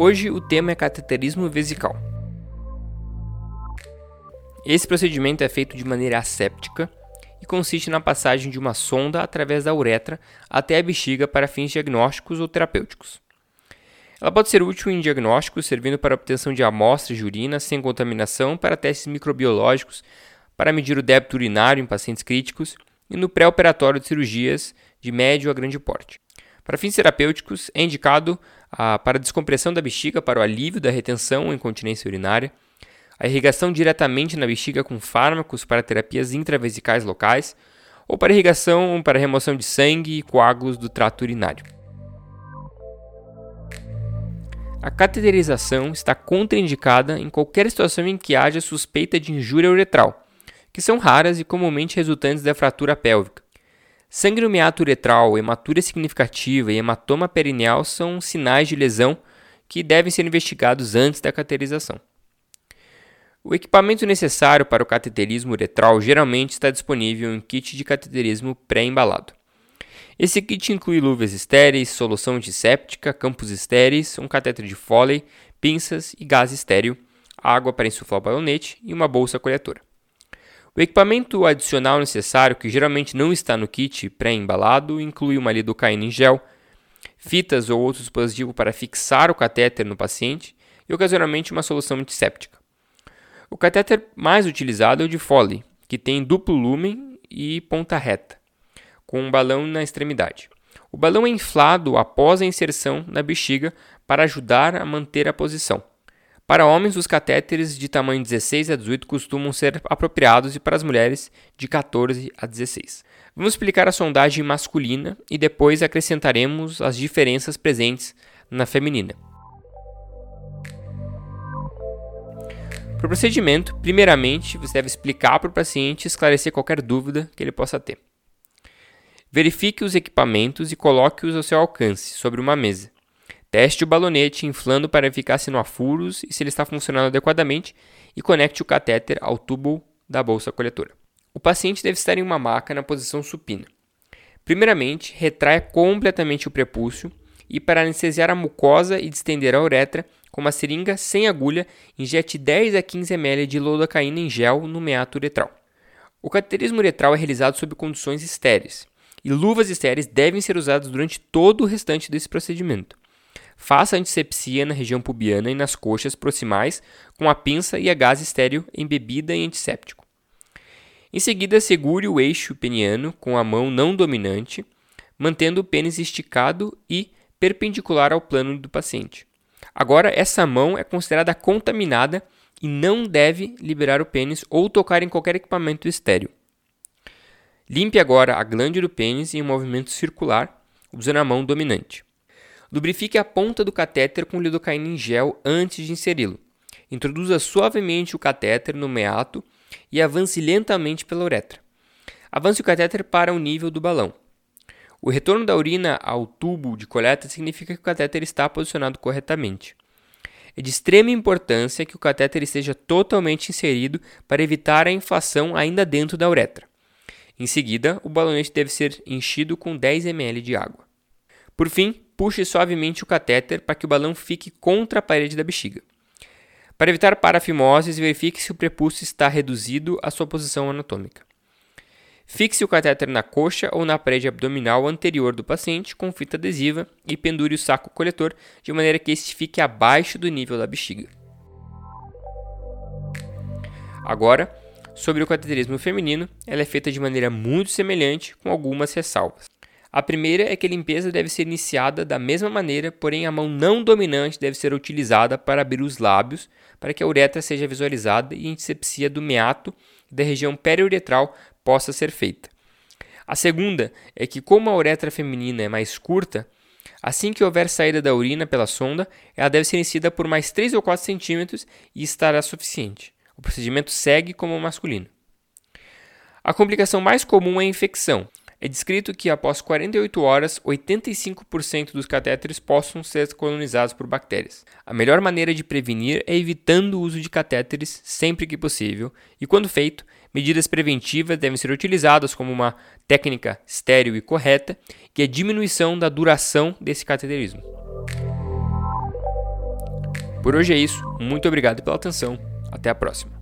Hoje o tema é cateterismo vesical. Esse procedimento é feito de maneira asséptica e consiste na passagem de uma sonda através da uretra até a bexiga para fins diagnósticos ou terapêuticos. Ela pode ser útil em diagnósticos, servindo para obtenção de amostras de urina sem contaminação, para testes microbiológicos, para medir o débito urinário em pacientes críticos e no pré-operatório de cirurgias de médio a grande porte. Para fins terapêuticos, é indicado a, para a descompressão da bexiga para o alívio da retenção ou incontinência urinária, a irrigação diretamente na bexiga com fármacos para terapias intravesicais locais, ou para irrigação para remoção de sangue e coágulos do trato urinário. A cateterização está contraindicada em qualquer situação em que haja suspeita de injúria uretral, que são raras e comumente resultantes da fratura pélvica. Sangue no meato uretral, hematura significativa e hematoma perineal são sinais de lesão que devem ser investigados antes da cateterização. O equipamento necessário para o cateterismo uretral geralmente está disponível em kit de cateterismo pré-embalado. Esse kit inclui luvas estéreis, solução antisséptica, campos estéreis, um catéter de Foley, pinças e gás estéreo, água para insuflar o balonete e uma bolsa coletora. O equipamento adicional necessário, que geralmente não está no kit pré-embalado, inclui uma lidocaína em gel, fitas ou outro dispositivo para fixar o catéter no paciente e ocasionalmente uma solução antisséptica. O catéter mais utilizado é o de Foley, que tem duplo lumen e ponta reta, com um balão na extremidade. O balão é inflado após a inserção na bexiga para ajudar a manter a posição. Para homens, os catéteres de tamanho 16 a 18 costumam ser apropriados e para as mulheres, de 14 a 16. Vamos explicar a sondagem masculina e depois acrescentaremos as diferenças presentes na feminina. Para o procedimento, primeiramente, você deve explicar para o paciente e esclarecer qualquer dúvida que ele possa ter. Verifique os equipamentos e coloque-os ao seu alcance sobre uma mesa. Teste o balonete inflando para verificar se não há furos e se ele está funcionando adequadamente e conecte o catéter ao tubo da bolsa coletora. O paciente deve estar em uma maca na posição supina. Primeiramente, retraia completamente o prepúcio e para anestesiar a mucosa e distender a uretra, com uma seringa sem agulha, injete 10 a 15 ml de lidocaína em gel no meato uretral. O cateterismo uretral é realizado sob condições estéreis, e luvas estéreis devem ser usadas durante todo o restante desse procedimento. Faça antisepsia na região pubiana e nas coxas proximais com a pinça e a gás estéreo embebida em antisséptico. Em seguida, segure o eixo peniano com a mão não dominante, mantendo o pênis esticado e perpendicular ao plano do paciente. Agora, essa mão é considerada contaminada e não deve liberar o pênis ou tocar em qualquer equipamento estéreo. Limpe agora a glândula do pênis em um movimento circular, usando a mão dominante. Lubrifique a ponta do catéter com lidocaína em gel antes de inseri-lo. Introduza suavemente o catéter no meato e avance lentamente pela uretra. Avance o catéter para o nível do balão. O retorno da urina ao tubo de coleta significa que o catéter está posicionado corretamente. É de extrema importância que o catéter esteja totalmente inserido para evitar a inflação ainda dentro da uretra. Em seguida, o balonete deve ser enchido com 10 ml de água. Por fim, puxe suavemente o catéter para que o balão fique contra a parede da bexiga. Para evitar parafimoses, verifique se o prepúcio está reduzido à sua posição anatômica. Fixe o catéter na coxa ou na parede abdominal anterior do paciente com fita adesiva e pendure o saco coletor de maneira que este fique abaixo do nível da bexiga. Agora, sobre o cateterismo feminino, ela é feita de maneira muito semelhante, com algumas ressalvas. A primeira é que a limpeza deve ser iniciada da mesma maneira, porém a mão não dominante deve ser utilizada para abrir os lábios, para que a uretra seja visualizada e a antisepsia do meato da região periuretral possa ser feita. A segunda é que, como a uretra feminina é mais curta, assim que houver saída da urina pela sonda, ela deve ser iniciada por mais 3 ou 4 centímetros e estará suficiente. O procedimento segue como o masculino. A complicação mais comum é a infecção, é descrito que após 48 horas, 85% dos catéteres possam ser colonizados por bactérias. A melhor maneira de prevenir é evitando o uso de catéteres sempre que possível, e quando feito, medidas preventivas devem ser utilizadas como uma técnica estéril e correta, que é a diminuição da duração desse cateterismo. Por hoje é isso, muito obrigado pela atenção, até a próxima.